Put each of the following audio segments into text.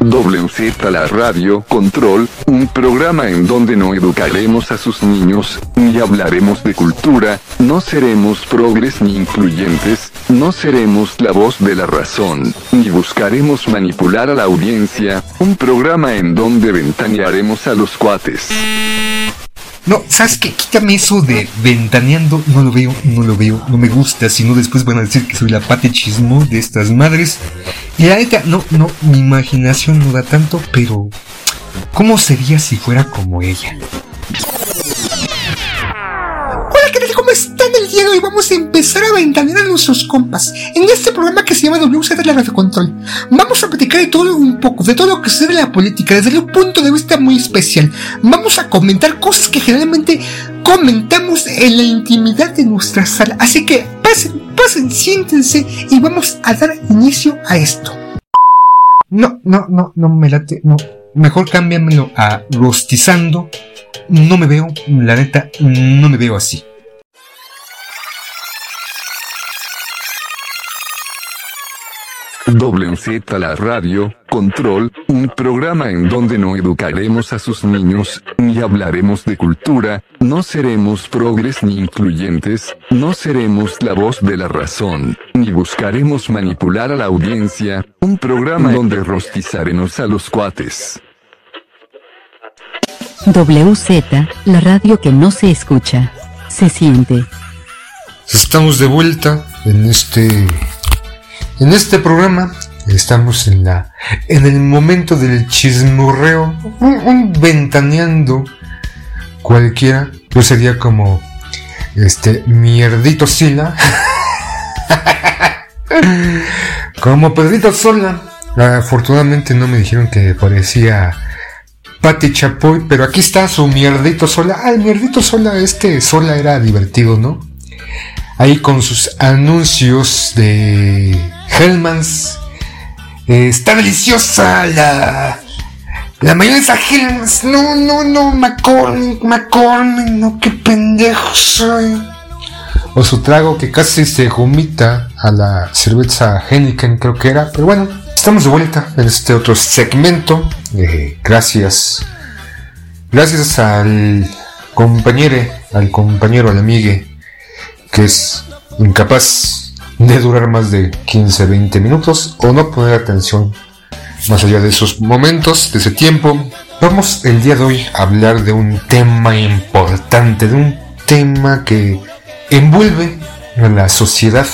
WZ La Radio Control, un programa en donde no educaremos a sus niños, ni hablaremos de cultura, no seremos progres ni incluyentes, no seremos la voz de la razón, ni buscaremos manipular a la audiencia, un programa en donde ventanearemos a los cuates. No, ¿sabes qué? Quítame eso de ventaneando. No lo veo, no lo veo, no me gusta. Si no, después van a decir que soy la pate chismo de estas madres. Y la neta, no, no, mi imaginación no da tanto, pero. ¿Cómo sería si fuera como ella? ¿Cómo están el día de hoy? Vamos a empezar a ventanear a nuestros compas en este programa que se llama WZ la Radio Control. Vamos a platicar de todo un poco, de todo lo que se de la política, desde un punto de vista muy especial. Vamos a comentar cosas que generalmente comentamos en la intimidad de nuestra sala. Así que pasen, pasen, siéntense y vamos a dar inicio a esto. No, no, no, no me late, no. Mejor cámbiamelo a rostizando. No me veo, la neta, no me veo así. WZ La Radio, Control, un programa en donde no educaremos a sus niños, ni hablaremos de cultura, no seremos progres ni incluyentes, no seremos la voz de la razón, ni buscaremos manipular a la audiencia, un programa donde rostizaremos a los cuates. WZ, la radio que no se escucha, se siente. Estamos de vuelta en este en este programa estamos en la en el momento del chismorreo, un, ventaneando cualquiera, yo sería como este mierdito Sila. como Pedrito Sola. Afortunadamente no me dijeron que parecía Pati Chapoy, pero aquí está su mierdito Sola. Ah, el mierdito Sola, este Sola era divertido, ¿no? Ahí con sus anuncios de Hellmans. Eh, está deliciosa la. La mayonesa Hellmans. No, no, no, McCormick, McCormick, no, qué pendejo soy. O su trago que casi se jumita a la cerveza Heineken, creo que era. Pero bueno, estamos de vuelta en este otro segmento. Eh, gracias. Gracias al compañero, al compañero, al amigue, que es incapaz de durar más de 15-20 minutos o no poner atención más allá de esos momentos, de ese tiempo. Vamos el día de hoy a hablar de un tema importante, de un tema que envuelve a la sociedad.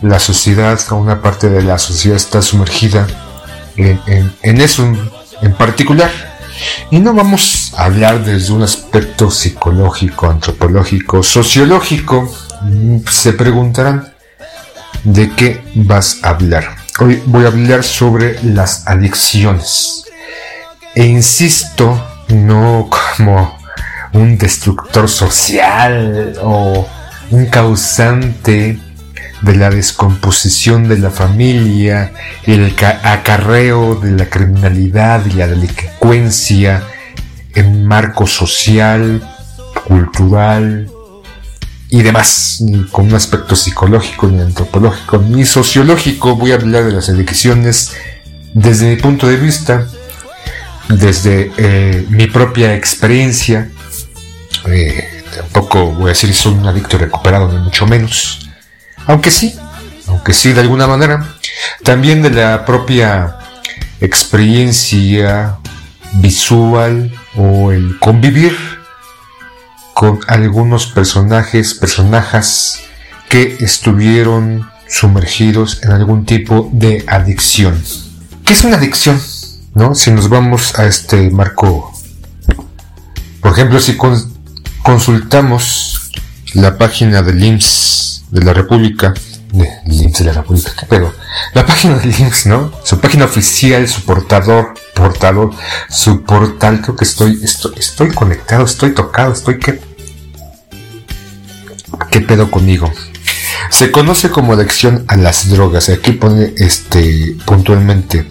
La sociedad, una parte de la sociedad está sumergida en, en eso en particular. Y no vamos a hablar desde un aspecto psicológico, antropológico, sociológico. Se preguntarán, ¿De qué vas a hablar? Hoy voy a hablar sobre las adicciones. E insisto, no como un destructor social o un causante de la descomposición de la familia, el acarreo de la criminalidad y la delincuencia en marco social, cultural, y demás, ni con un aspecto psicológico, ni antropológico, ni sociológico. Voy a hablar de las adicciones desde mi punto de vista, desde eh, mi propia experiencia. Eh, tampoco voy a decir soy un adicto recuperado, ni mucho menos. Aunque sí, aunque sí de alguna manera. También de la propia experiencia visual o el convivir con algunos personajes, personajes que estuvieron sumergidos en algún tipo de adicción. ¿Qué es una adicción? ¿No? Si nos vamos a este marco, por ejemplo, si consultamos la página del IMSS de la República, de, IMSS de la República, ¿qué pedo? La página del IMSS, ¿no? Su página oficial, su portador, portador, su portal, creo que estoy, estoy, estoy conectado, estoy tocado, estoy que ¿Qué pedo conmigo? Se conoce como adicción a las drogas. Aquí pone este puntualmente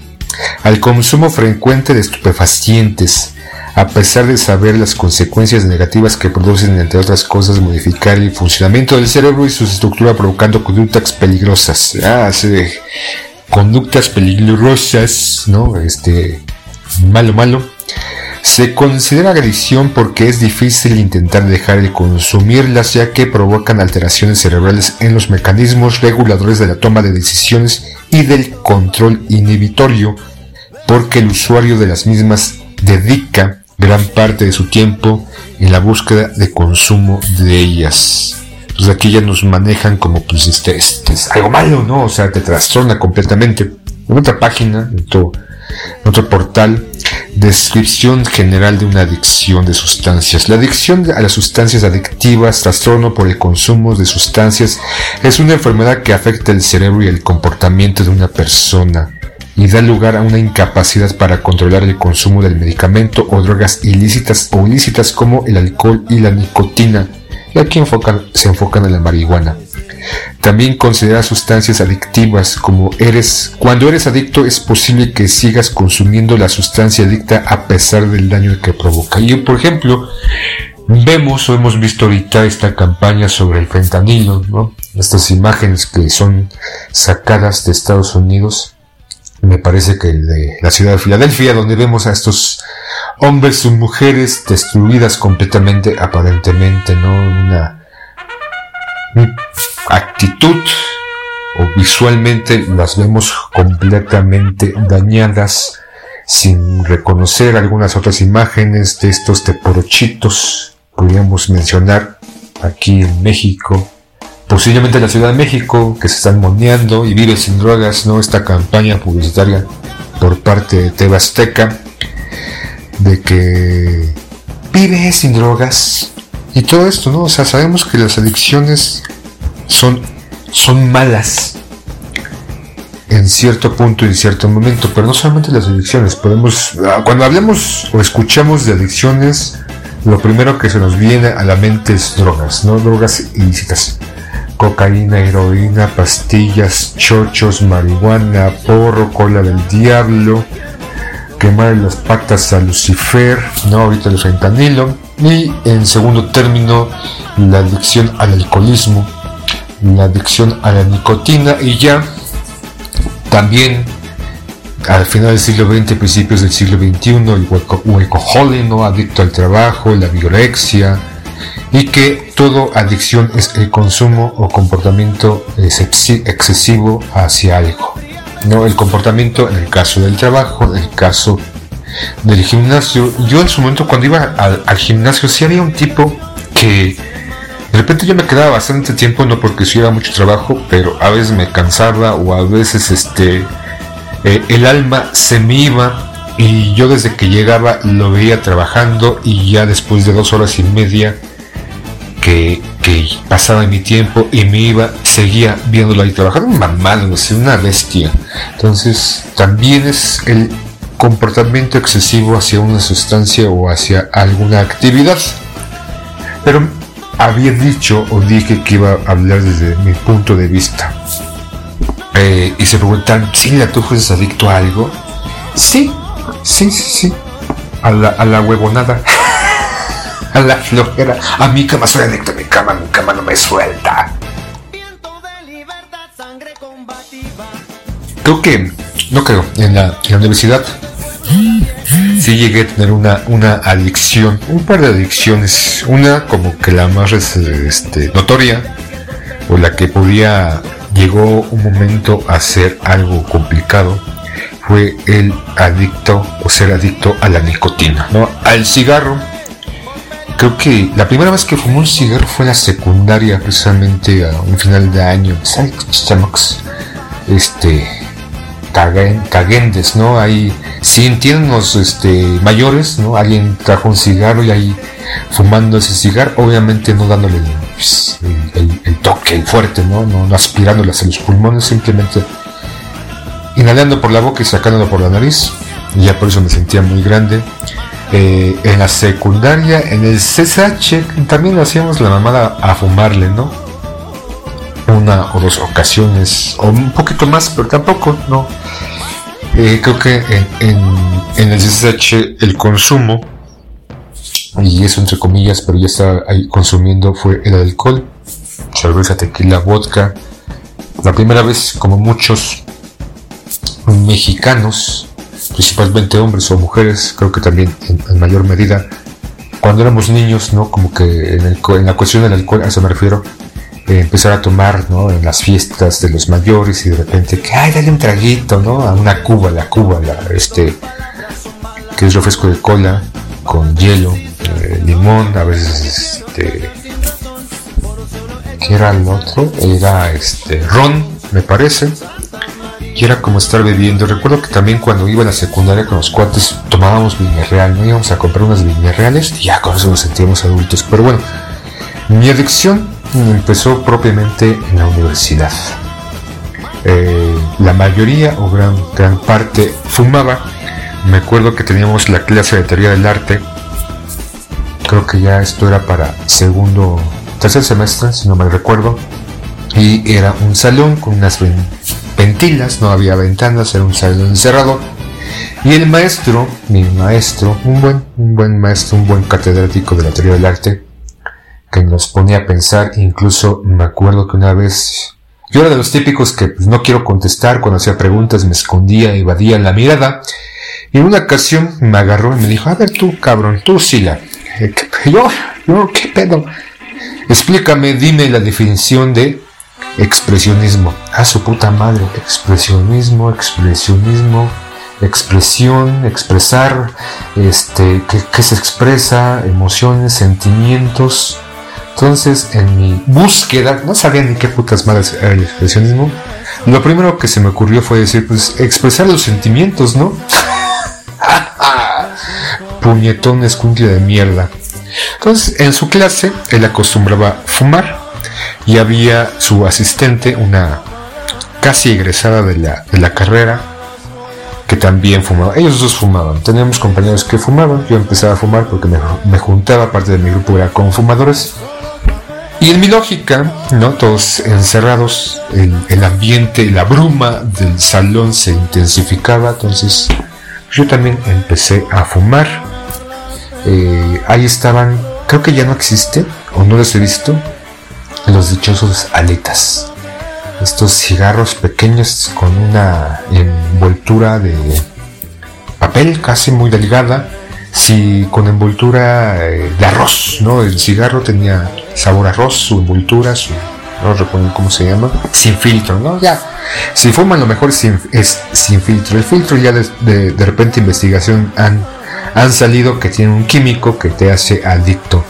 al consumo frecuente de estupefacientes, a pesar de saber las consecuencias negativas que producen, entre otras cosas, modificar el funcionamiento del cerebro y su estructura provocando conductas peligrosas. Ah, conductas peligrosas, ¿no? Este, malo, malo. Se considera adicción porque es difícil intentar dejar de consumirlas ya que provocan alteraciones cerebrales en los mecanismos reguladores de la toma de decisiones y del control inhibitorio, porque el usuario de las mismas dedica gran parte de su tiempo en la búsqueda de consumo de ellas. Pues aquí ya nos manejan como pues este, este es algo malo, ¿no? O sea, te trastorna completamente. En otra página, en otro portal, Descripción general de una adicción de sustancias. La adicción a las sustancias adictivas, trastorno por el consumo de sustancias, es una enfermedad que afecta el cerebro y el comportamiento de una persona y da lugar a una incapacidad para controlar el consumo del medicamento o drogas ilícitas o ilícitas como el alcohol y la nicotina. Y aquí se enfocan en la marihuana. También considera sustancias adictivas como eres. Cuando eres adicto es posible que sigas consumiendo la sustancia adicta a pesar del daño que provoca. Y por ejemplo, vemos o hemos visto ahorita esta campaña sobre el fentanilo, ¿no? Estas imágenes que son sacadas de Estados Unidos. Me parece que de la ciudad de Filadelfia, donde vemos a estos hombres y mujeres destruidas completamente, aparentemente, ¿no? Una actitud o visualmente las vemos completamente dañadas sin reconocer algunas otras imágenes de estos teporochitos. Podríamos mencionar aquí en México, posiblemente en la Ciudad de México, que se están moneando y vive sin drogas, ¿no? Esta campaña publicitaria por parte de Tebasteca de que vive sin drogas y todo esto, ¿no? O sea, sabemos que las adicciones son, son malas en cierto punto y en cierto momento, pero no solamente las adicciones, podemos, ah, cuando hablamos o escuchamos de adicciones, lo primero que se nos viene a la mente es drogas, ¿no? Drogas ilícitas. Cocaína, heroína, pastillas, chochos, marihuana, porro, cola del diablo, quemar las patas a Lucifer, ¿no? Ahorita el fentanilo. Y en segundo término, la adicción al alcoholismo, la adicción a la nicotina y ya también al final del siglo XX, principios del siglo XXI, el workaholic, ¿no? adicto al trabajo, la violexia, y que todo adicción es el consumo o comportamiento excesivo hacia algo. ¿No? El comportamiento en el caso del trabajo, en el caso del gimnasio. Yo en su momento cuando iba al, gimnasio sí había un tipo que de repente yo me quedaba bastante tiempo, no porque hiciera mucho trabajo, pero a veces me cansaba o a veces este eh, el alma se me iba y yo desde que llegaba lo veía trabajando y ya después de dos horas y media que, pasaba mi tiempo y me iba, seguía viéndolo ahí trabajando, un mamado, una bestia. Entonces también es el comportamiento excesivo hacia una sustancia o hacia alguna actividad. Pero había dicho o dije que iba a hablar desde mi punto de vista. Eh, y se preguntan, ¿sí, la tú fueres adicto a algo? Sí, sí, sí, sí. A la, a la huevonada. a la flojera. A mi cama soy adicto a mi cama, mi cama no me suelta. Creo que, no creo, en la, en la universidad sí llegué a tener una, una adicción, un par de adicciones. Una como que la más este, notoria, o la que podía, llegó un momento a ser algo complicado, fue el adicto o ser adicto a la nicotina, ¿no? Al cigarro. Creo que la primera vez que fumé un cigarro fue en la secundaria, precisamente a un final de año. Este, caguendes, ¿no? Ahí sintiéndonos este, mayores, ¿no? Alguien trajo un cigarro y ahí fumando ese cigarro, obviamente no dándole pues, el, toque fuerte, ¿no? ¿no? No aspirándole hacia los pulmones, simplemente inhalando por la boca y sacándolo por la nariz. Y ya por eso me sentía muy grande. Eh, en la secundaria, en el CSH, también hacíamos la mamada a fumarle, ¿no? Una o dos ocasiones, o un poquito más, pero tampoco, ¿no? Eh, creo que en, el CSH el consumo, y eso entre comillas, pero ya estaba ahí consumiendo, fue el alcohol, cerveza, tequila, vodka. La primera vez, como muchos, mexicanos, principalmente hombres o mujeres, creo que también en, mayor medida, cuando éramos niños, ¿no? Como que en, en la cuestión del alcohol, a eso me refiero, eh, empezar a tomar, ¿no? En las fiestas de los mayores y de repente que, ay, dale un traguito, ¿no? A una cuba, la cuba, la, este, que es refresco de cola con hielo, eh, limón, a veces, este, ¿qué era el otro? Era, este, ron, me parece. Era como estar bebiendo. Recuerdo que también cuando iba a la secundaria con los cuates tomábamos viña real, no íbamos a comprar unas viñas reales y ya con eso nos sentíamos adultos. Pero bueno, mi adicción empezó propiamente en la universidad. Eh, la mayoría o gran, gran parte fumaba. Me acuerdo que teníamos la clase de teoría del arte. Creo que ya esto era para segundo, tercer semestre, si no me recuerdo. Y era un salón con unas ventilas, no había ventanas, era un salón encerrado. Y el maestro, mi maestro, un buen, un buen maestro, un buen catedrático de la teoría del arte, que nos ponía a pensar, incluso me acuerdo que una vez yo era de los típicos que pues, no quiero contestar cuando hacía preguntas, me escondía, evadía la mirada, y en una ocasión me agarró y me dijo, a ver tú, cabrón, tú, Sila, yo, yo, qué pedo, explícame, dime la definición de expresionismo. A su puta madre, expresionismo, expresionismo, expresión, expresar, este, que, se expresa, emociones, sentimientos, entonces, en mi búsqueda, no sabía ni qué putas madres era el expresionismo. Lo primero que se me ocurrió fue decir, pues, expresar los sentimientos, ¿no? Puñetón escuincle de mierda. Entonces, en su clase, él acostumbraba fumar y había su asistente, una casi egresada de la, de la carrera, que también fumaba. Ellos dos fumaban. Teníamos compañeros que fumaban. Yo empezaba a fumar porque me, me juntaba, parte de mi grupo era con fumadores. Y en mi lógica, ¿no? Todos encerrados, el, el ambiente, la bruma del salón se intensificaba, entonces yo también empecé a fumar. Eh, ahí estaban, creo que ya no existe, o no los he visto, los dichosos aletas. Estos cigarros pequeños con una envoltura de papel casi muy delgada si con envoltura eh, de arroz, ¿no? El cigarro tenía sabor a arroz, su envoltura, su, no recuerdo cómo se llama, sin filtro, ¿no? Ya, si fuman lo mejor es sin filtro. El filtro ya de, de, repente investigación han, han salido que tiene un químico que te hace adicto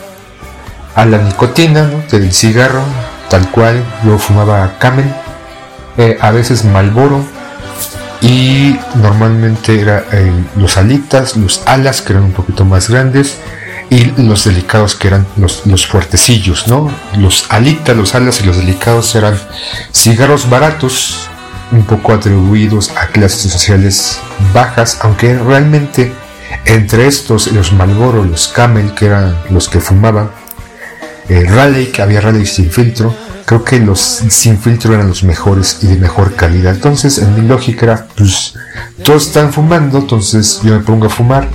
a la nicotina, ¿no? Del cigarro, tal cual, yo fumaba Camel, eh, a veces Malboro, y normalmente era eh, los alitas, los alas que eran un poquito más grandes y los delicados que eran los, los fuertecillos, ¿no? Los alitas, los alas y los delicados eran cigarros baratos, un poco atribuidos a clases sociales bajas, aunque realmente entre estos los Malboro, los Camel, que eran los que fumaban, eh, que había Raleigh sin filtro, creo que los sin filtro eran los mejores y de mejor calidad. Entonces, en mi lógica pues, todos están fumando, entonces yo me pongo a fumar,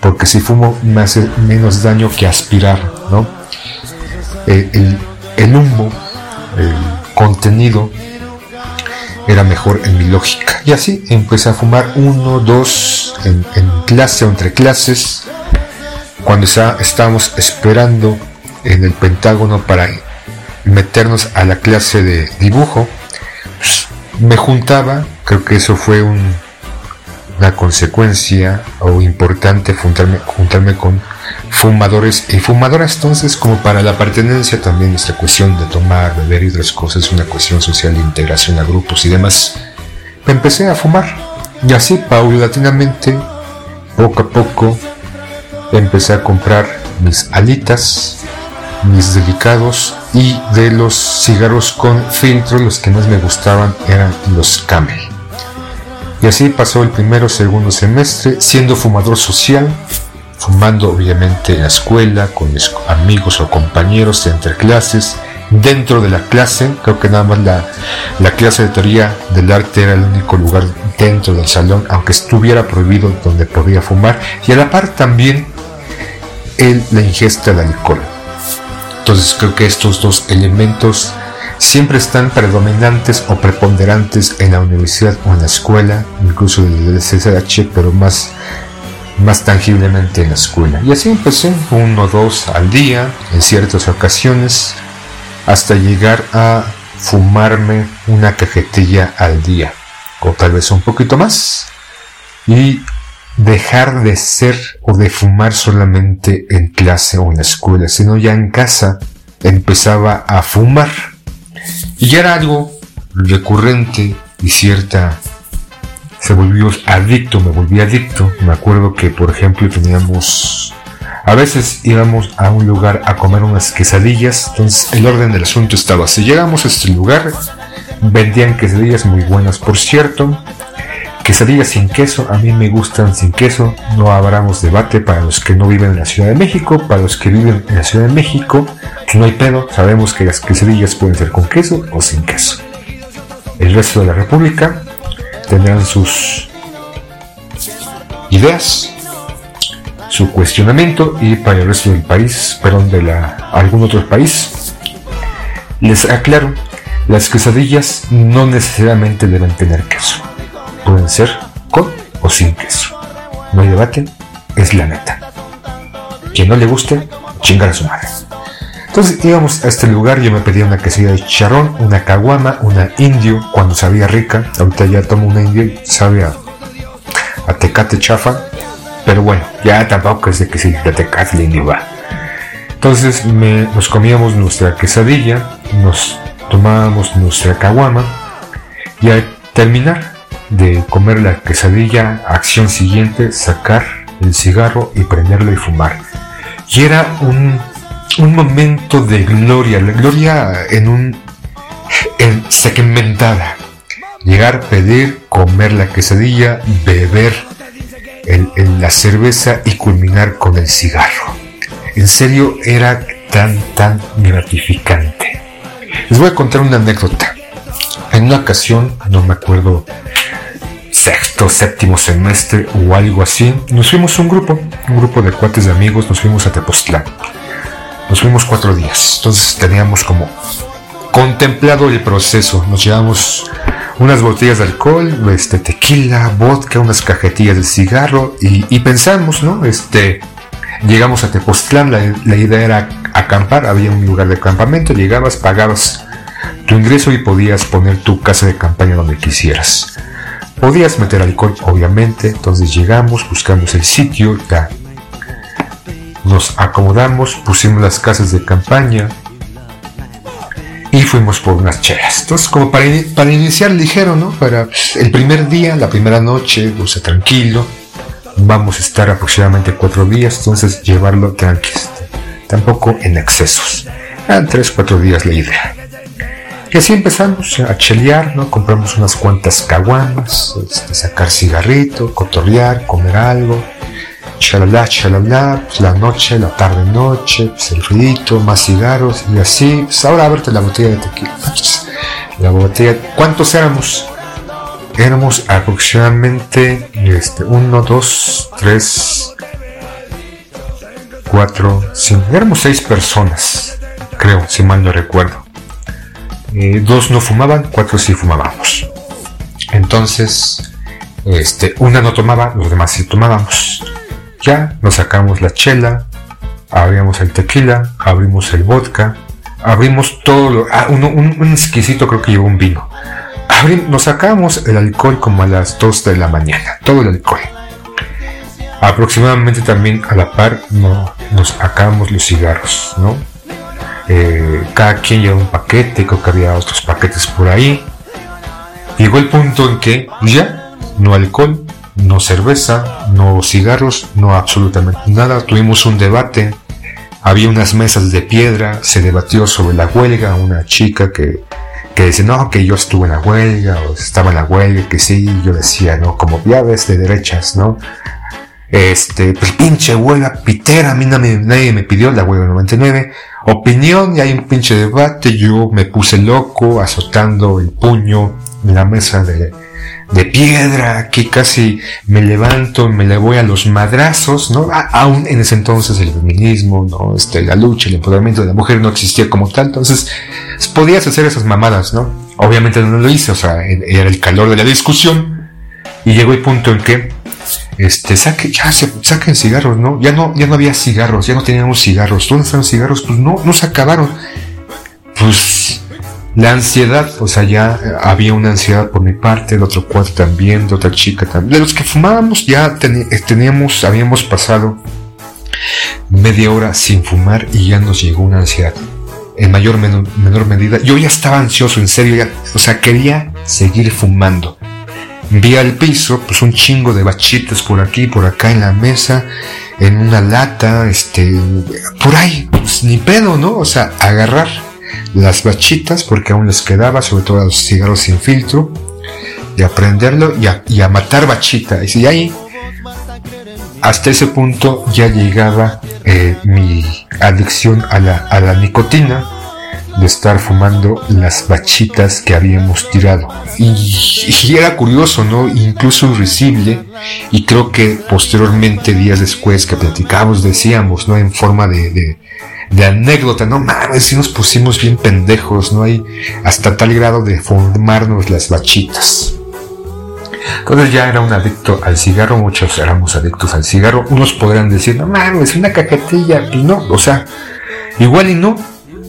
porque si fumo me hace menos daño que aspirar, ¿no? Eh, el, el, humo, el contenido, era mejor en mi lógica. Y así empecé a fumar uno, dos, en, clase o entre clases, cuando estábamos esperando en el Pentágono para meternos a la clase de dibujo, me juntaba, creo que eso fue una consecuencia o importante juntarme, juntarme con fumadores y fumadoras, entonces como para la pertenencia también esta cuestión de tomar, beber y otras cosas, una cuestión social de integración a grupos y demás, me empecé a fumar. Y así paulatinamente, poco a poco, empecé a comprar mis alitas, mis delicados y de los cigarros con filtro los que más me gustaban eran los Camel. Y así pasó el primero segundo semestre siendo fumador social, fumando obviamente en la escuela con mis amigos o compañeros entre clases, dentro de la clase, creo que nada más la, la clase de teoría del arte era el único lugar dentro del salón, aunque estuviera prohibido donde podía fumar, y a la par también el, la ingesta de alcohol. Entonces creo que estos dos elementos siempre están predominantes o preponderantes en la universidad o en la escuela, incluso desde el CCH, pero más, más tangiblemente en la escuela. Y así empecé, uno o dos al día, en ciertas ocasiones, hasta llegar a fumarme una cajetilla al día, o tal vez un poquito más, y dejar de ser o de fumar solamente en clase o en la escuela, sino ya en casa empezaba a fumar. Y ya era algo recurrente y cierta... Se volvió adicto, me volví adicto. Me acuerdo que, por ejemplo, teníamos... A veces íbamos a un lugar a comer unas quesadillas, entonces el orden del asunto estaba Si Llegamos a este lugar, vendían quesadillas muy buenas, por cierto, Quesadillas sin queso, a mí me gustan sin queso, no abramos debate para los que no viven en la Ciudad de México, para los que viven en la Ciudad de México, no hay pedo, sabemos que las quesadillas pueden ser con queso o sin queso. El resto de la República tendrán sus ideas, su cuestionamiento y para el resto del país, perdón, de la, algún otro país, les aclaro, las quesadillas no necesariamente deben tener queso pueden ser con o sin queso. No hay debate, es la neta. Quien no le guste, chingar a su madre. Entonces íbamos a este lugar, yo me pedía una quesadilla de charrón, una caguama, una indio, cuando sabía rica. Ahorita ya tomo una indio y sabe a, tecate chafa. Pero bueno, ya tampoco es de que de tecate la indio va. Entonces nos comíamos nuestra quesadilla, nos tomábamos nuestra caguama y al terminar de comer la quesadilla, acción siguiente, sacar el cigarro y prenderlo y fumar. Y era un, un momento de gloria, la gloria en un en segmentada. Llegar, pedir, comer la quesadilla, beber la cerveza y culminar con el cigarro. En serio, era tan, tan gratificante. Les voy a contar una anécdota. En una ocasión, no me acuerdo sexto, séptimo semestre o algo así, nos fuimos un grupo, un grupo de cuates de amigos, nos fuimos a Tepoztlán. Nos fuimos cuatro días, entonces teníamos como contemplado el proceso. Nos llevamos unas botellas de alcohol, este, tequila, vodka, unas cajetillas de cigarro y, pensamos, ¿no? Este, llegamos a Tepoztlán, la, la idea era acampar, había un lugar de campamento, llegabas, pagabas tu ingreso y podías poner tu casa de campaña donde quisieras. Podías meter alcohol, obviamente, entonces llegamos, buscamos el sitio, ya nos acomodamos, pusimos las casas de campaña y fuimos por unas chelas. Entonces, como para, para iniciar ligero, ¿no? Para pues, el primer día, la primera noche, o tranquilo. Vamos a estar aproximadamente cuatro días, entonces llevarlo tranquilo. Tampoco en excesos. Eran tres, cuatro días la idea. Y así empezamos a chelear, ¿no? Compramos unas cuantas caguamas, este, sacar cigarrito, cotorrear, comer algo, chalala, chalala, pues la noche, la tarde noche, pues el ruidito, más cigarros y así, pues ahora ábrete la botella de tequila. La botella, ¿cuántos éramos? Éramos aproximadamente este, uno, dos, tres, cuatro, cinco, éramos seis personas, creo, si mal no recuerdo. Eh, dos no fumaban, cuatro sí fumábamos. Entonces, este, una no tomaba, los demás sí tomábamos. Ya nos sacamos la chela, abrimos el tequila, abrimos el vodka, abrimos todo lo. Ah, un, exquisito creo que llevó un vino. nos sacamos el alcohol como a las 2 de la mañana, todo el alcohol. Aproximadamente también a la par no, nos sacamos los cigarros, ¿no? Eh, cada quien lleva un paquete, creo que había otros paquetes por ahí. Llegó el punto en que ya no alcohol, no cerveza, no cigarros, no absolutamente nada. Tuvimos un debate, había unas mesas de piedra, se debatió sobre la huelga, una chica que, que dice, no, que yo estuve en la huelga, o estaba en la huelga, que sí, yo decía, no, como llaves de derechas, ¿no? Este, pues pinche huelga pitera, a mí nadie, me pidió la huelga 99. Opinión, y hay un pinche debate, yo me puse loco azotando el puño en la mesa de, de piedra, que casi me levanto, me le voy a los madrazos, ¿no? aún en ese entonces el feminismo, ¿no? Este, la lucha, el empoderamiento de la mujer no existía como tal, entonces podías hacer esas mamadas, ¿no? Obviamente no lo hice, o sea, era el calor de la discusión y llegó el punto en que, este, saque, ya se, saquen cigarros, ¿no? Ya no, ya no había cigarros, ya no teníamos cigarros, ¿dónde están los cigarros? Pues no, no se acabaron. Pues la ansiedad, o sea, ya había una ansiedad por mi parte, de otro cuarto también, de otra chica también. De los que fumábamos ya eh, teníamos, habíamos pasado media hora sin fumar y ya nos llegó una ansiedad. En mayor menor, menor, medida. Yo ya estaba ansioso, en serio, ya, o sea, quería seguir fumando. Vi al piso, pues un chingo de bachitas por aquí, por acá en la mesa, en una lata, este, por ahí, pues ni pedo, ¿no? O sea, agarrar las bachitas porque aún les quedaba, sobre todo a los cigarros sin filtro, y aprenderlo y a, matar bachitas. Y ahí, hasta ese punto ya llegaba eh, mi adicción a la, a la nicotina de estar fumando las bachitas que habíamos tirado. Y, era curioso, ¿no? Incluso irrisible. Y creo que posteriormente, días después que platicamos, decíamos, ¿no? En forma de, de anécdota, no mames, si nos pusimos bien pendejos, no hay hasta tal grado de formarnos las bachitas. Entonces ya era un adicto al cigarro, muchos éramos adictos al cigarro. Unos podrán decir, no mames, una cajetilla, y no, o sea, igual y no,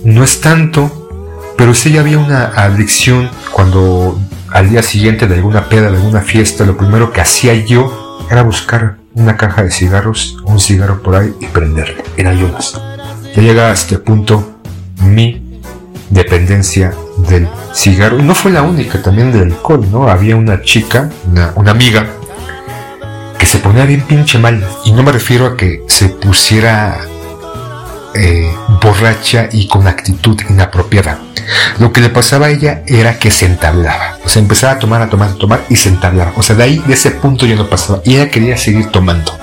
no es tanto, pero sí había una adicción cuando al día siguiente de alguna peda, de alguna fiesta, lo primero que hacía yo era buscar una caja de cigarros, un cigarro por ahí y prenderle en ayunas. Ya llega a este punto mi dependencia del cigarro. No fue la única, también del alcohol, ¿no? Había una chica, una, amiga, que se ponía bien pinche mal. Y no me refiero a que se pusiera eh, borracha y con actitud inapropiada. Lo que le pasaba a ella era que se entablaba. O sea, empezaba a tomar, a tomar, a tomar y se entablaba. O sea, de ahí, de ese punto ya no pasaba. Y ella quería seguir tomando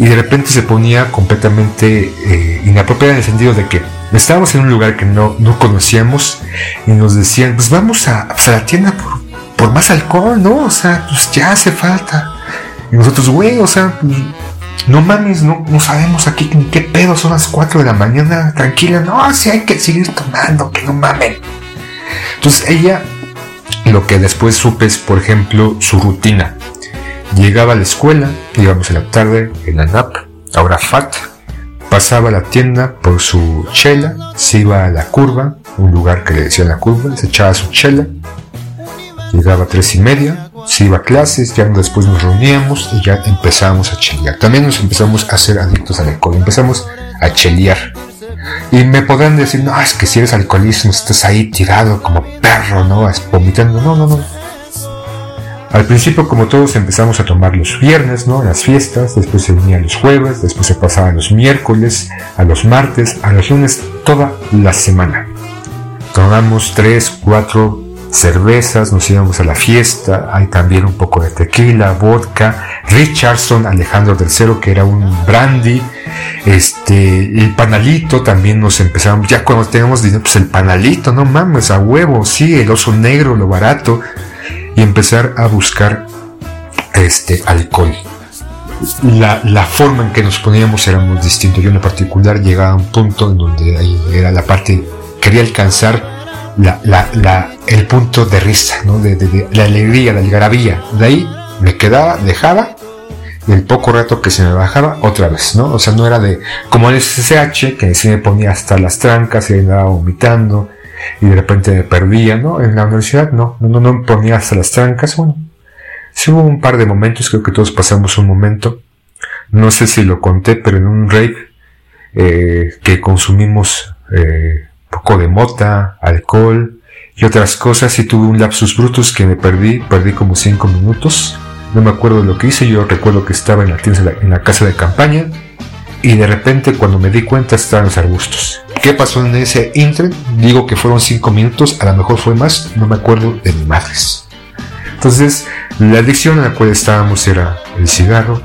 y de repente se ponía completamente eh, inapropiada en el sentido de que estábamos en un lugar que no, no conocíamos y nos decían, pues vamos a, pues, la tienda por, más alcohol, ¿no? O sea, pues ya hace falta. Y nosotros, güey, o sea, pues, no mames, no, no sabemos aquí en qué pedo, son las 4 de la mañana, tranquila, no, si hay que seguir tomando, que no mamen. Entonces ella, lo que después supe es, por ejemplo, su rutina. Llegaba a la escuela, íbamos en la tarde en la NAP, ahora FAT, pasaba a la tienda por su chela, se iba a la curva, un lugar que le decía la curva, se echaba su chela, llegaba a tres y media, se iba a clases, ya después nos reuníamos y ya empezamos a chelear. También nos empezamos a hacer adictos al alcohol, empezamos a chelear. Y me podrán decir, no, es que si eres alcoholismo estás ahí tirado como perro, ¿no? Vomitando. No, no, no al principio, como todos, empezamos a tomar los viernes, ¿no? Las fiestas, después se venía los jueves, después se pasaba los miércoles, a los martes, a los lunes, toda la semana. Tomamos tres, cuatro cervezas, nos íbamos a la fiesta, hay también un poco de tequila, vodka, Richardson, Alejandro III, que era un brandy, este, el panalito también nos empezamos, ya cuando teníamos dinero, pues el panalito, no mames, a huevo, sí, el oso negro, lo barato, y empezar a buscar este alcohol. La, la, forma en que nos poníamos era muy distinto. Yo en particular llegaba a un punto en donde ahí era la parte, quería alcanzar la, la, el punto de risa, ¿no? de, la alegría, la algarabía. De ahí me quedaba, dejaba, y el poco rato que se me bajaba, otra vez, ¿no? O sea, no era de, como el SSH, que se me ponía hasta las trancas y andaba vomitando, y de repente me perdía, ¿no? En la universidad no, no, no me ponía hasta las trancas, bueno. Sí hubo un par de momentos, creo que todos pasamos un momento, no sé si lo conté, pero en un rave eh, que consumimos eh, poco de mota, alcohol y otras cosas y tuve un lapsus brutus que me perdí, perdí como cinco minutos, no me acuerdo lo que hice, yo recuerdo que estaba en la, en la casa de campaña y de repente cuando me di cuenta estaban los arbustos. ¿Qué pasó en ese intre? Digo que fueron cinco minutos, a lo mejor fue más, no me acuerdo de mi madres. Entonces, la adicción a la cual estábamos era el cigarro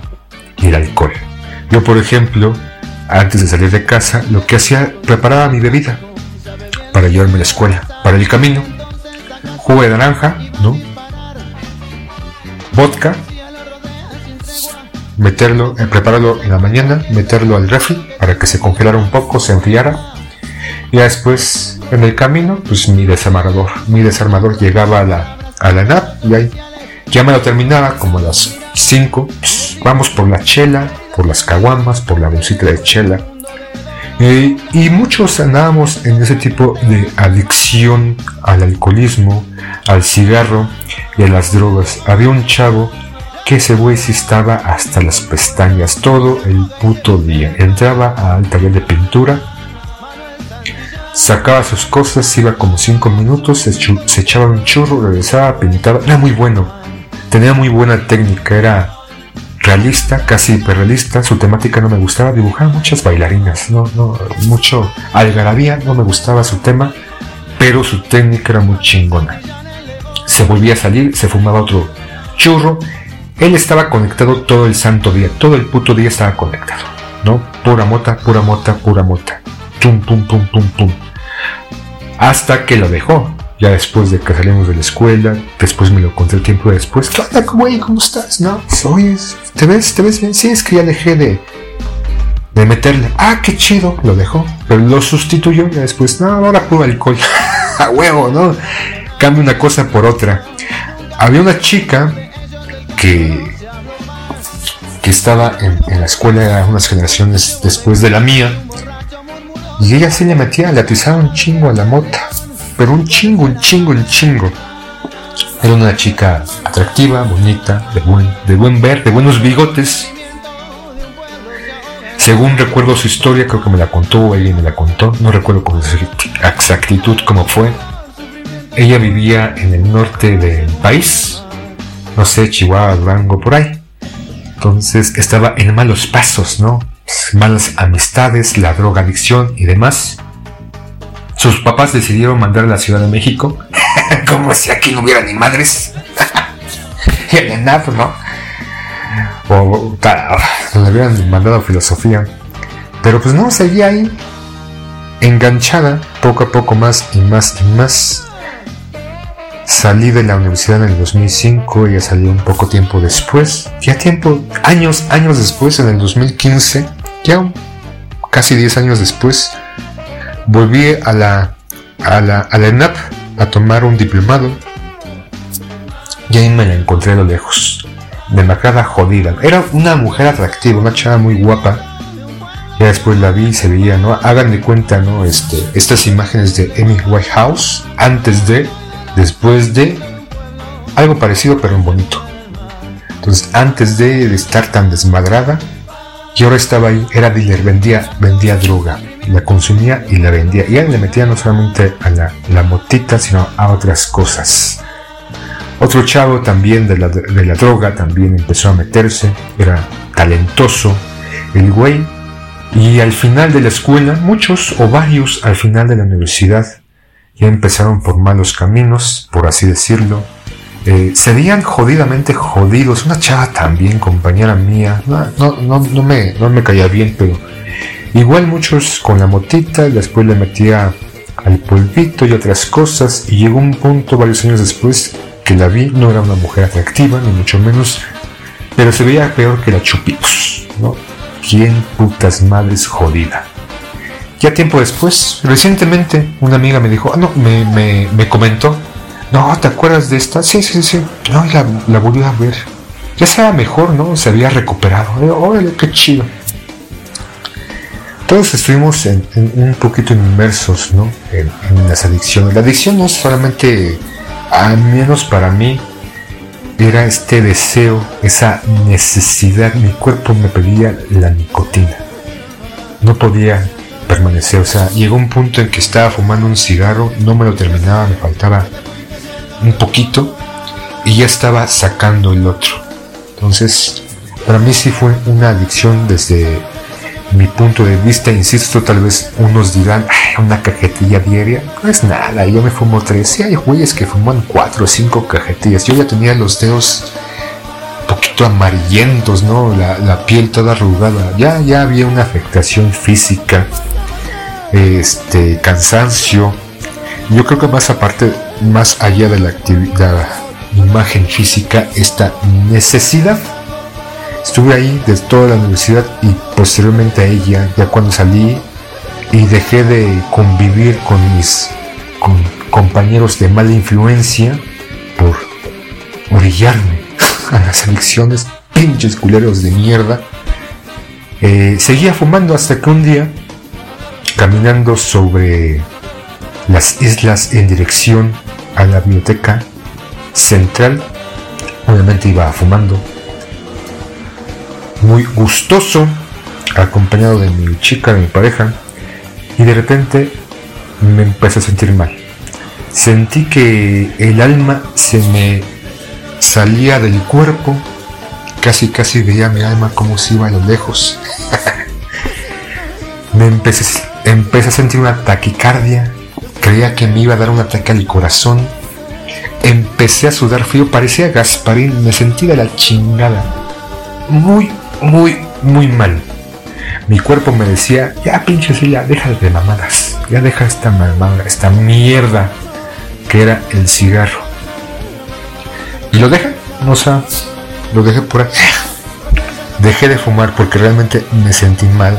y el alcohol. Yo, por ejemplo, antes de salir de casa, lo que hacía, preparaba mi bebida para llevarme a la escuela, para el camino. Jugo de naranja, ¿no? Vodka, meterlo, eh, prepararlo en la mañana, meterlo al refri para que se congelara un poco, se enfriara. Y después, en el camino, pues mi desarmador. Mi desarmador llegaba a la, a la NAP y ahí ya me lo terminaba como a las 5. vamos por la chela, por las caguamas, por la bolsita de chela. Eh, y muchos andábamos en ese tipo de adicción al alcoholismo, al cigarro y a las drogas. Había un chavo que ese güey sí estaba hasta las pestañas todo el puto día. Entraba al taller de pintura, sacaba sus cosas, iba como 5 minutos, se, echaba un churro, regresaba, pintaba. Era muy bueno, tenía muy buena técnica, era realista, casi hiperrealista. Su temática no me gustaba, dibujaba muchas bailarinas, no, no, mucho algarabía, no me gustaba su tema, pero su técnica era muy chingona. Se volvía a salir, se fumaba otro churro él estaba conectado todo el santo día, todo el puto día estaba conectado, ¿no? Pura mota, pura mota, pura mota. Pum, pum, pum, pum, pum. Hasta que lo dejó. Ya después de que salimos de la escuela, después me lo conté el tiempo después. ¿Qué onda, güey? ¿Cómo estás? No, oye, ¿te ves? ¿Te ves bien? Sí, es que ya dejé de, de meterle. Ah, qué chido, lo dejó. Pero lo sustituyó ya después. No, ahora puro alcohol. A huevo, ¿no? Cambia una cosa por otra. Había una chica que, estaba en, la escuela unas generaciones después de la mía. Y ella se le metía, le atizaba un chingo a la mota. Pero un chingo, un chingo, un chingo. Era una chica atractiva, bonita, de buen, de buen ver, de buenos bigotes. Según recuerdo su historia, creo que me la contó, alguien me la contó, no recuerdo con exactitud cómo fue. Ella vivía en el norte del país, no sé, Chihuahua, Durango, por ahí. Entonces estaba en malos pasos, ¿no? Malas amistades, la drogadicción y demás. Sus papás decidieron mandar a la Ciudad de México, como si aquí no hubiera ni madres. y el ENAP, ¿no? O le hubieran mandado filosofía. Pero pues no, seguía ahí, enganchada, poco a poco más y más y más Salí de la universidad en el 2005, ella salió un poco tiempo después, ya tiempo, años, años después, en el 2015, ya casi 10 años después, volví a la, a la, a la ENAP a tomar un diplomado y ahí me la encontré a lo lejos, demacrada jodida. Era una mujer atractiva, una chava muy guapa. Ya después la vi y se veía, ¿no? Hagan de cuenta, ¿no? Este, estas imágenes de Amy Whitehouse antes de después de algo parecido pero en bonito. Entonces, antes de, estar tan desmadrada, yo ahora estaba ahí, era dealer, vendía, vendía droga, la consumía y la vendía. Y él le metía no solamente a la, motita, sino a otras cosas. Otro chavo también de la, de la droga también empezó a meterse, era talentoso, el güey. Y al final de la escuela, muchos o varios al final de la universidad, ya empezaron por malos caminos, por así decirlo. Eh, se veían jodidamente jodidos. Una chava también, compañera mía. No, no, no, me, no me caía bien, pero igual muchos con la motita. Después le metía al polvito y otras cosas. Y llegó un punto varios años después que la vi. No era una mujer atractiva, ni mucho menos. Pero se veía peor que la chupitos. ¿no? ¿Quién putas madres jodida? Ya tiempo después, recientemente, una amiga me dijo, ah, no, me, me, comentó, no, ¿te acuerdas de esta? Sí, sí, sí. No, la, la volví a ver. Ya estaba mejor, ¿no? Se había recuperado. Órale, qué chido. Todos estuvimos en, un poquito inmersos, ¿no? En, en, las adicciones. La adicción no solamente, al menos para mí, era este deseo, esa necesidad. Mi cuerpo me pedía la nicotina. No podía permanecer. O sea, llegó un punto en que estaba fumando un cigarro, no me lo terminaba, me faltaba un poquito y ya estaba sacando el otro. Entonces, para mí sí fue una adicción desde mi punto de vista. Insisto, tal vez unos dirán, una cajetilla diaria. No es nada, yo me fumo tres. Sí, hay güeyes que fuman cuatro o cinco cajetillas. Yo ya tenía los dedos poquito amarillentos, ¿no? La, piel toda arrugada. Ya, ya había una afectación física, este, cansancio. Yo creo que más aparte, más allá de la actividad, imagen física, esta necesidad. Estuve ahí desde toda la universidad y posteriormente a ella, ya cuando salí y dejé de convivir con mis compañeros de mala influencia por orillarme a las adicciones, pinches culeros de mierda. Eh, seguía fumando hasta que un día, caminando sobre las islas en dirección a la biblioteca central, obviamente iba fumando, muy gustoso, acompañado de mi chica, de mi pareja, y de repente me empecé a sentir mal. Sentí que el alma se me salía del cuerpo, casi casi veía mi alma como si iba a lo lejos. me empecé, empecé a sentir una taquicardia, creía que me iba a dar un ataque al corazón. Empecé a sudar frío, parecía Gasparín, me sentí de la chingada. Muy, muy, muy mal. Mi cuerpo me decía, ya pinche ya deja de mamadas, ya deja esta mamada, esta mierda que era el cigarro. Y lo dejé, o sea, lo dejé por ahí. Dejé de fumar porque realmente me sentí mal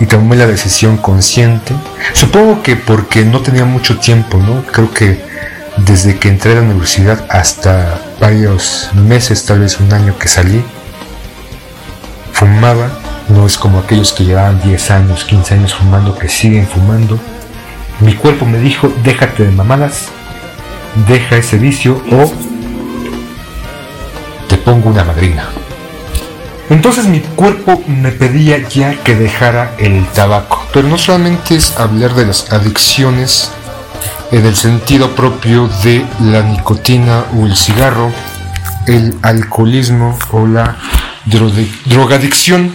y tomé la decisión consciente. Supongo que porque no tenía mucho tiempo, ¿no? Creo que desde que entré a la universidad hasta varios meses, tal vez un año que salí, fumaba no es como aquellos que llevaban 10 años, 15 años fumando, que siguen fumando. Mi cuerpo me dijo, déjate de mamadas, deja ese vicio o te pongo una madrina. Entonces mi cuerpo me pedía ya que dejara el tabaco. Pero no solamente es hablar de las adicciones en el sentido propio de la nicotina o el cigarro, el alcoholismo o la drogadicción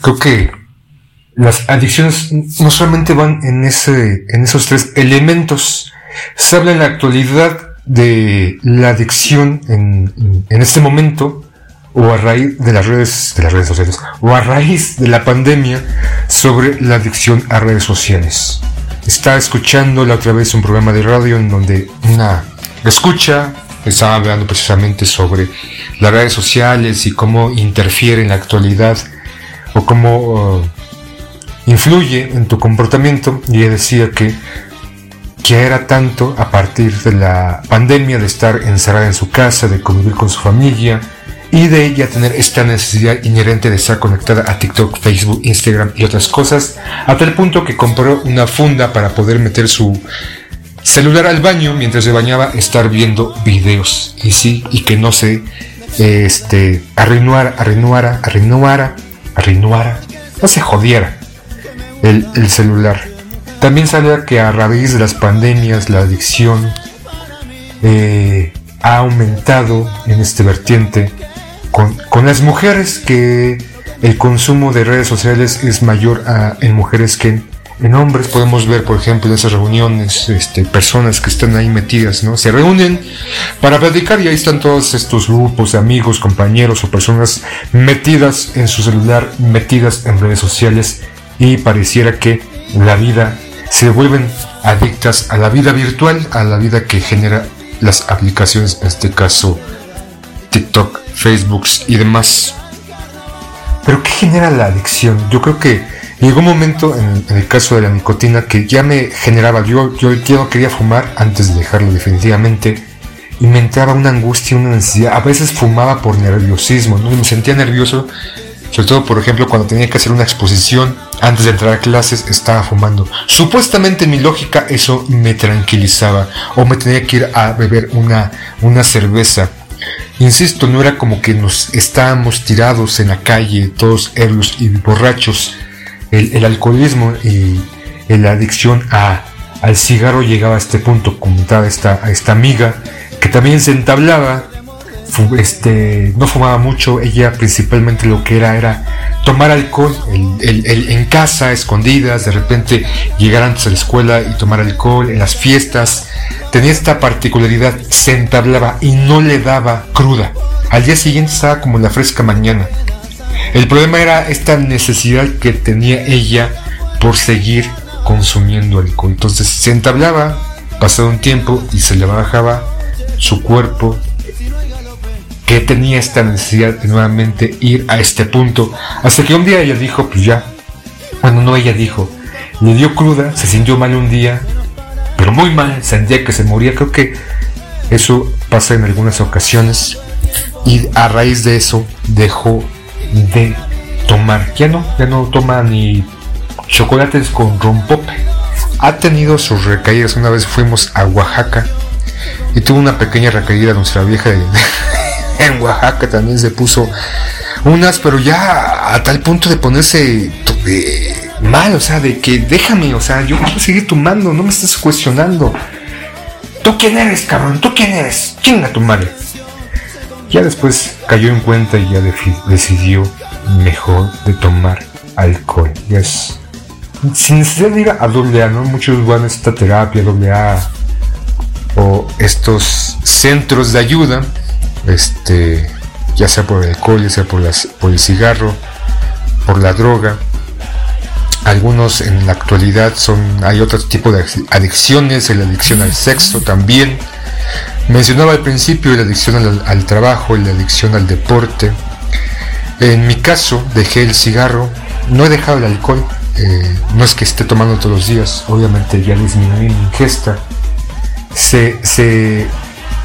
Creo que las adicciones no solamente van en, ese, en esos tres elementos. Se habla en la actualidad de la adicción en, en, este momento o a raíz de las redes de las redes sociales o a raíz de la pandemia sobre la adicción a redes sociales. Estaba escuchando la otra vez un programa de radio en donde una escucha estaba hablando precisamente sobre las redes sociales y cómo interfiere en la actualidad o cómo uh, influye en tu comportamiento. Y ella decía que, que era tanto a partir de la pandemia, de estar encerrada en su casa, de convivir con su familia y de ella tener esta necesidad inherente de estar conectada a TikTok, Facebook, Instagram y otras cosas, a tal punto que compró una funda para poder meter su celular al baño mientras se bañaba, estar viendo videos. Y sí, y que no se este, arruinara, arruinara, arruinara Rinuara, no se jodiera el, celular. También sabía que a raíz de las pandemias la adicción eh, ha aumentado en este vertiente con, con, las mujeres que el consumo de redes sociales es mayor en mujeres que en, en hombres podemos ver, por ejemplo, en esas reuniones, este, personas que están ahí metidas, ¿no? Se reúnen para platicar y ahí están todos estos grupos de amigos, compañeros o personas metidas en su celular, metidas en redes sociales y pareciera que la vida se vuelven adictas a la vida virtual, a la vida que genera las aplicaciones, en este caso TikTok, Facebook y demás. Pero ¿qué genera la adicción? Yo creo que Llegó un momento en, el caso de la nicotina que ya me generaba, yo, yo, no quería fumar antes de dejarlo definitivamente y me entraba una angustia, una necesidad. A veces fumaba por nerviosismo, me sentía nervioso, sobre todo por ejemplo cuando tenía que hacer una exposición antes de entrar a clases estaba fumando. Supuestamente en mi lógica eso me tranquilizaba o me tenía que ir a beber una, una cerveza. Insisto, no era como que nos estábamos tirados en la calle, todos ebrios y borrachos el, alcoholismo y, la adicción a, al cigarro llegaba a este punto, comentaba esta, esta amiga que también se entablaba, este, no fumaba mucho, ella principalmente lo que era era tomar alcohol en casa, escondidas, de repente llegar antes a la escuela y tomar alcohol en las fiestas, tenía esta particularidad, se entablaba y no le daba cruda. Al día siguiente estaba como la fresca mañana. El problema era esta necesidad que tenía ella por seguir consumiendo alcohol. Entonces se entablaba, pasado un tiempo y se le bajaba su cuerpo que tenía esta necesidad de nuevamente ir a este punto. Hasta que un día ella dijo, pues ya. Bueno, no ella dijo, le dio cruda, se sintió mal un día, pero muy mal, sentía que se moría. Creo que eso pasa en algunas ocasiones. Y a raíz de eso dejó de tomar. Ya no, ya no toma ni chocolates con rompope. Ha tenido sus recaídas. Una vez fuimos a Oaxaca y tuvo una pequeña recaída nuestra vieja en Oaxaca también se puso unas, pero ya a tal punto de ponerse mal, o sea, de que déjame, o sea, yo quiero seguir tomando, no me estés cuestionando. ¿Tú quién eres, cabrón? ¿Tú quién eres? ¿Quién a tu madre? Ya después cayó en cuenta y ya decidió mejor de tomar alcohol. Ya es sin necesidad de ir a doble A, ¿no? Muchos van a esta terapia doble A o estos centros de ayuda, este, ya sea por el alcohol, ya sea por, el cigarro, por la droga. Algunos en la actualidad son, hay otro tipo de adicciones, la adicción al sexo también. Mencionaba al principio la adicción al, trabajo, la adicción al deporte. En mi caso dejé el cigarro, no he dejado el alcohol, eh, no es que esté tomando todos los días, obviamente ya disminuí mi ingesta, se, se,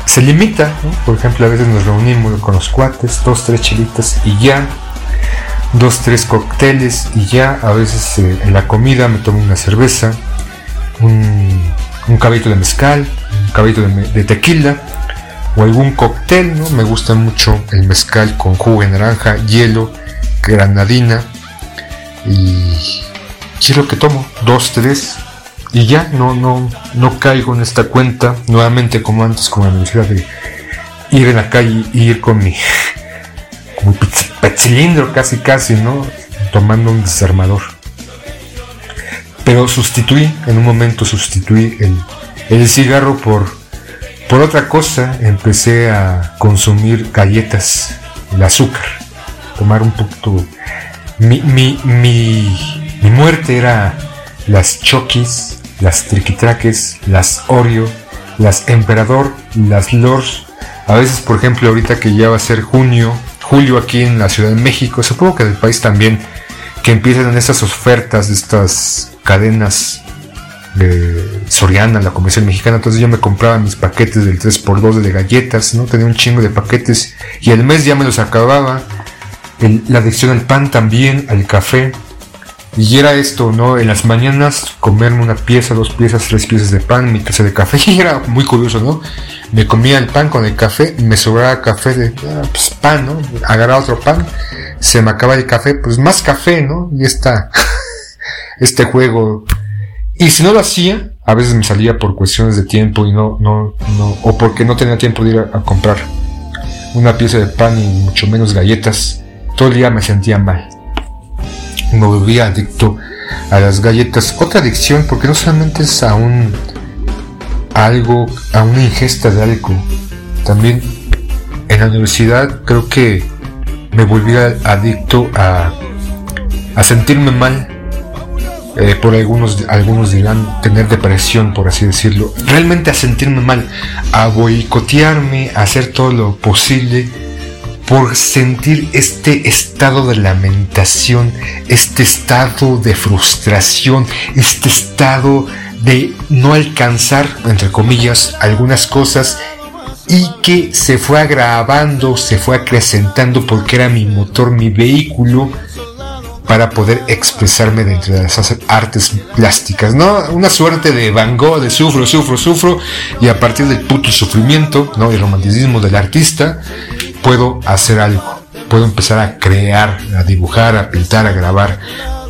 se limita, por ejemplo, a veces nos reunimos con los cuates, dos, tres chelitas y ya, dos, tres cócteles y ya, a veces eh, en la comida me tomo una cerveza, un, un cabito de mezcal, un cabito de, tequila, o algún cóctel, ¿no? Me gusta mucho el mezcal con jugo de naranja, hielo, granadina y quiero que tomo dos, tres y ya no, no, no caigo en esta cuenta nuevamente como antes con la necesidad de ir en la calle y ir con mi, con mi cilindro casi casi, ¿no? Tomando un desarmador. Pero sustituí, en un momento sustituí el, el cigarro por, por otra cosa. Empecé a consumir galletas, el azúcar, tomar un poquito... Mi, mi, mi, mi muerte era las Chokis, las Triquitraques, las Oreo, las Emperador, las Lors. A veces, por ejemplo, ahorita que ya va a ser junio, julio aquí en la Ciudad de México, supongo que del país también, que empiezan esas ofertas estas cadenas de Soriana, la comercial mexicana. Entonces yo me compraba mis paquetes del 3x2 de galletas, ¿no? Tenía un chingo de paquetes y el mes ya me los acababa. la adicción al pan también, al café. Y era esto, ¿no? En las mañanas comerme una pieza, dos piezas, tres piezas de pan, mi taza de café. Y era muy curioso, ¿no? Me comía el pan con el café, me sobraba café de ah, pues, pan, ¿no? Agarraba otro pan, se me acaba el café, pues más café, ¿no? Y esta, este juego. Y si no lo hacía, a veces me salía por cuestiones de tiempo y no, no, no, o porque no tenía tiempo de ir a, comprar una pieza de pan y mucho menos galletas. Todo el día me sentía mal me volví adicto a las galletas. Otra adicción, porque no solamente es a un algo, a una ingesta de algo. También en la universidad creo que me volví adicto a, a sentirme mal. Eh, por algunos, algunos dirán tener depresión, por así decirlo. Realmente a sentirme mal, a boicotearme, a hacer todo lo posible por sentir este estado de lamentación, este estado de frustración, este estado de no alcanzar, entre comillas, algunas cosas y que se fue agravando, se fue acrecentando porque era mi motor, mi vehículo para poder expresarme dentro de las artes plásticas, ¿no? Una suerte de Van Gogh, de sufro, sufro, sufro, y a partir del puto sufrimiento, ¿no? El romanticismo del artista, puedo hacer algo, puedo empezar a crear, a dibujar, a pintar, a grabar,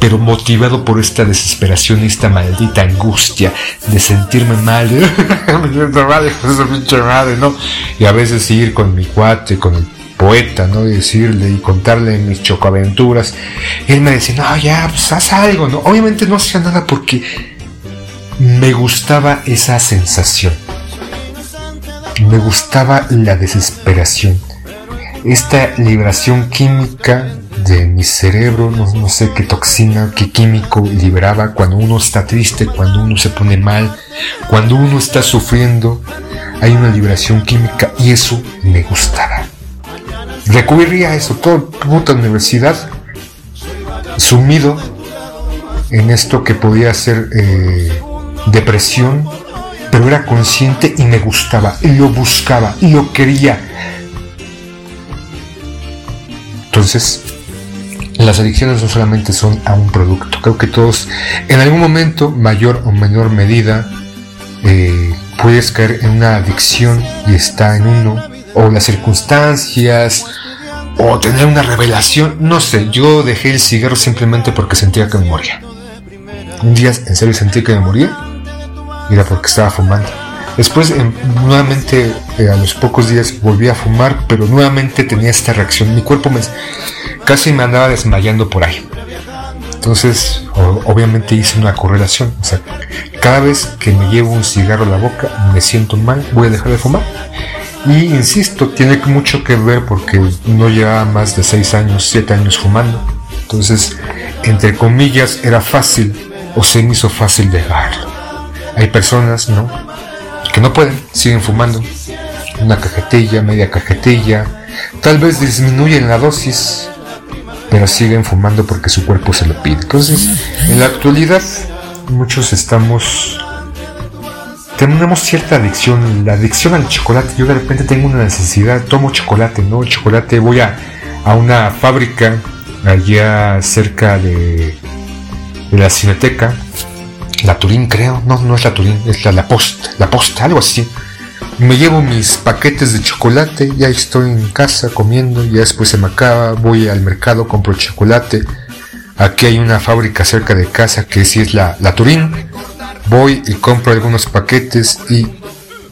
pero motivado por esta desesperación y esta maldita angustia de sentirme mal, me siento mal, esa pinche madre, ¿no? Y a veces ir con mi cuate, con el poeta, ¿no? Decirle y contarle mis chocoaventuras. Y él me decía, no, ya, pues haz algo, ¿no? Obviamente no hacía nada porque me gustaba esa sensación. me gustaba la desesperación. Esta liberación química de mi cerebro, no, sé qué toxina, qué químico liberaba cuando uno está triste, cuando uno se pone mal, cuando uno está sufriendo, hay una liberación química y eso me gustaba. Recurría a eso, toda puta universidad, sumido en esto que podía ser eh, depresión, pero era consciente y me gustaba, lo buscaba, lo quería. Entonces, las adicciones no solamente son a un producto, creo que todos en algún momento, mayor o menor medida, eh, puedes caer en una adicción y está en uno, o las circunstancias, o tener una revelación, no sé, yo dejé el cigarro simplemente porque sentía que me moría. Un día en serio sentí que me moría y era porque estaba fumando. Después em, nuevamente eh, a los pocos días volví a fumar, pero nuevamente tenía esta reacción. Mi cuerpo me, casi me andaba desmayando por ahí. Entonces, obviamente hice una correlación. O sea, cada vez que me llevo un cigarro a la boca, me siento mal, voy a dejar de fumar. Y insisto, tiene mucho que ver porque no llevaba más de 6 años, 7 años fumando. Entonces, entre comillas, era fácil o se me hizo fácil dejarlo. Hay personas, ¿no? Que no pueden, siguen fumando. Una cajetilla, media cajetilla. Tal vez disminuyen la dosis, pero siguen fumando porque su cuerpo se lo pide. Entonces, en la actualidad, muchos estamos tenemos cierta adicción, la adicción al chocolate. Yo de repente tengo una necesidad, tomo chocolate, ¿no? Chocolate, voy a, a una fábrica allá cerca de, de la Cineteca, la Turín creo, no, no es la Turín, es la La Posta, la Posta, algo así. Me llevo mis paquetes de chocolate, ya estoy en casa comiendo, ya después se me acaba, voy al mercado, compro chocolate. Aquí hay una fábrica cerca de casa que sí es la, la Turín voy y compro algunos paquetes y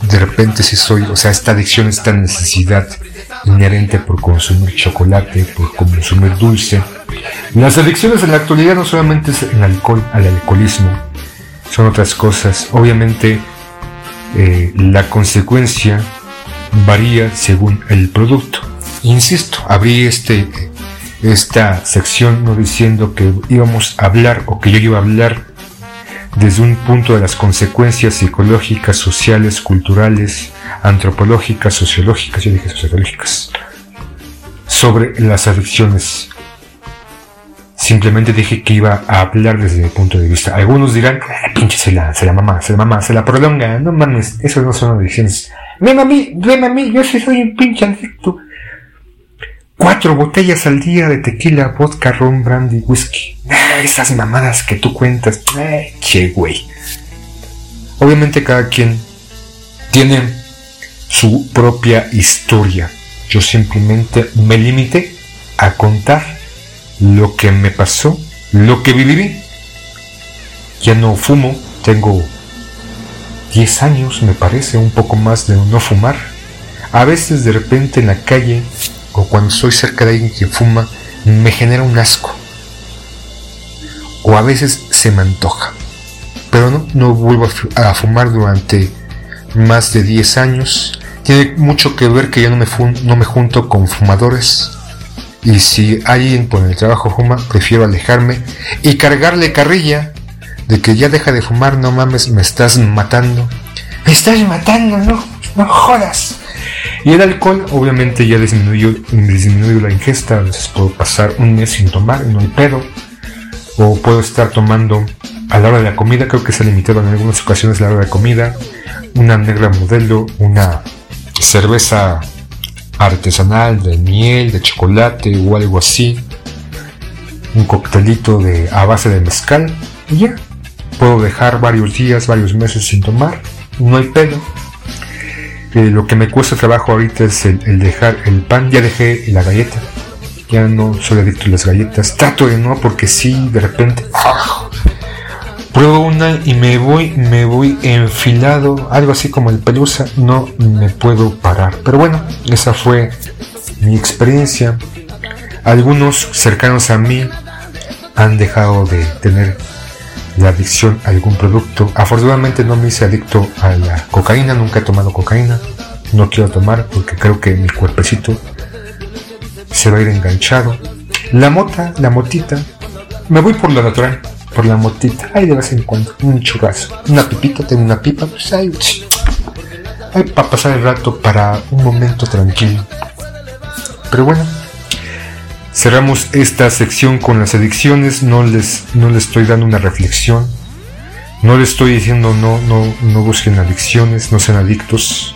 de repente si soy, o sea, esta adicción, esta necesidad inherente por consumir chocolate, por consumir dulce. Las adicciones en la actualidad no solamente es el alcohol, al alcoholismo, son otras cosas. Obviamente eh, la consecuencia varía según el producto. Insisto, abrí este, esta sección no diciendo que íbamos a hablar o que yo iba a hablar desde un punto de las consecuencias psicológicas, sociales, culturales, antropológicas, sociológicas, yo dije sociológicas, sobre las adicciones. Simplemente dije que iba a hablar desde mi punto de vista. Algunos dirán, ah, pinche, se la, se la mamá, se la mamá, se la prolonga. No mames, eso no son adicciones. Ven a mí, ven a mí, yo sí soy un pinche adicto. Cuatro botellas al día de tequila, vodka, ron, brandy, whisky. Ah, esas mamadas que tú cuentas. Eh, che, güey. Obviamente cada quien tiene su propia historia. Yo simplemente me limité a contar lo que me pasó, lo que viví. Ya no fumo, tengo 10 años, me parece, un poco más de no fumar. A veces de repente en la calle o cuando estoy cerca de alguien que fuma, me genera un asco. O a veces se me antoja. Pero no, vuelvo a fumar durante más de 10 años. Tiene mucho que ver que yo no me, no me junto con fumadores. Y si alguien por el trabajo fuma, prefiero alejarme y cargarle carrilla de que ya deja de fumar, no mames, me estás matando. Me estás matando, no, no jodas. Y el alcohol obviamente ya disminuyó, disminuyó la ingesta, a veces puedo pasar un mes sin tomar no hay pedo. O puedo estar tomando a la hora de la comida, creo que se limitado en algunas ocasiones la hora de comida, una negra modelo, una cerveza artesanal de miel, de chocolate o algo así, un coctelito de, a base de mezcal. Y ya. Puedo dejar varios días, varios meses sin tomar, no hay lo que me cuesta trabajo ahorita es el, dejar el pan. Ya dejé la galleta. Ya no soy adicto a las galletas. Trato de no, porque sí, de repente. Pruebo una y me voy, me voy enfilado, algo así como el pelusa, no me puedo parar. Pero bueno, esa fue mi experiencia. Algunos cercanos a mí han dejado de tener la adicción a algún producto. Afortunadamente no me hice adicto a la cocaína, nunca he tomado cocaína. no quiero tomar porque creo que mi cuerpecito se va a ir enganchado. La mota, la motita, me voy por lo natural, por la motita, ahí de vez en cuando, un churrazo, una pipita, tengo una pipa, pues ahí, ahí para pasar el rato, para un momento tranquilo. Pero bueno, cerramos esta sección con las adicciones, no les, no les estoy dando una reflexión, no les estoy diciendo no, no, no busquen adicciones, no sean adictos.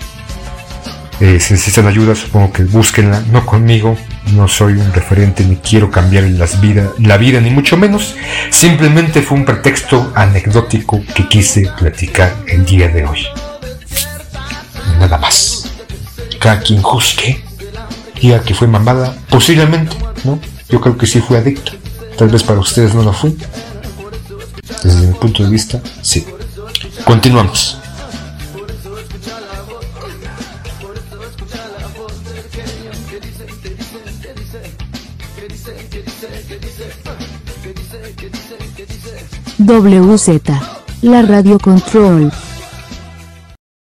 Eh, si necesitan ayuda, supongo que búsquenla, no conmigo, no soy un referente ni quiero cambiar las vida, la vida, ni mucho menos. Simplemente fue un pretexto anecdótico que quise platicar el día de hoy. Nada más. Cada quien juzgue, diga que fue mamada, posiblemente, ¿no? Yo creo que sí fui adicto. Tal vez para ustedes no lo fui. Desde mi punto de vista, sí. Continuamos. WZ, la radio control.